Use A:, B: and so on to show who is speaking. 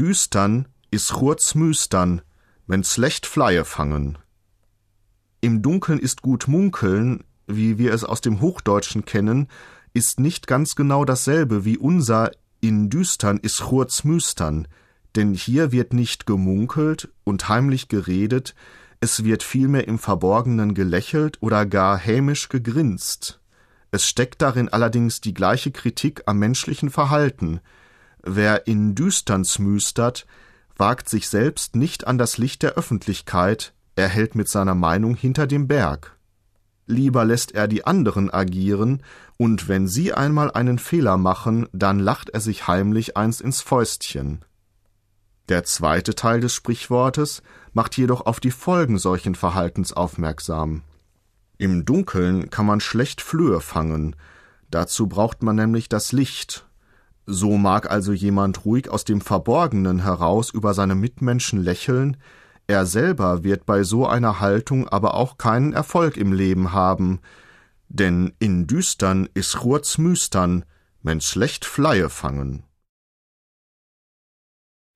A: Düstern is churz müstern, wenn schlecht Fleie fangen. Im Dunkeln ist gut munkeln, wie wir es aus dem Hochdeutschen kennen, ist nicht ganz genau dasselbe wie unser in Düstern is churz müstern, denn hier wird nicht gemunkelt und heimlich geredet, es wird vielmehr im Verborgenen gelächelt oder gar hämisch gegrinst. Es steckt darin allerdings die gleiche Kritik am menschlichen Verhalten. Wer in Düstern smüstert, wagt sich selbst nicht an das Licht der Öffentlichkeit, er hält mit seiner Meinung hinter dem Berg. Lieber lässt er die anderen agieren, und wenn sie einmal einen Fehler machen, dann lacht er sich heimlich eins ins Fäustchen. Der zweite Teil des Sprichwortes macht jedoch auf die Folgen solchen Verhaltens aufmerksam. Im Dunkeln kann man schlecht Flöhe fangen, dazu braucht man nämlich das Licht. So mag also jemand ruhig aus dem Verborgenen heraus über seine Mitmenschen lächeln, er selber wird bei so einer Haltung aber auch keinen Erfolg im Leben haben, denn in Düstern is Churz müstern, men schlecht Fleie fangen.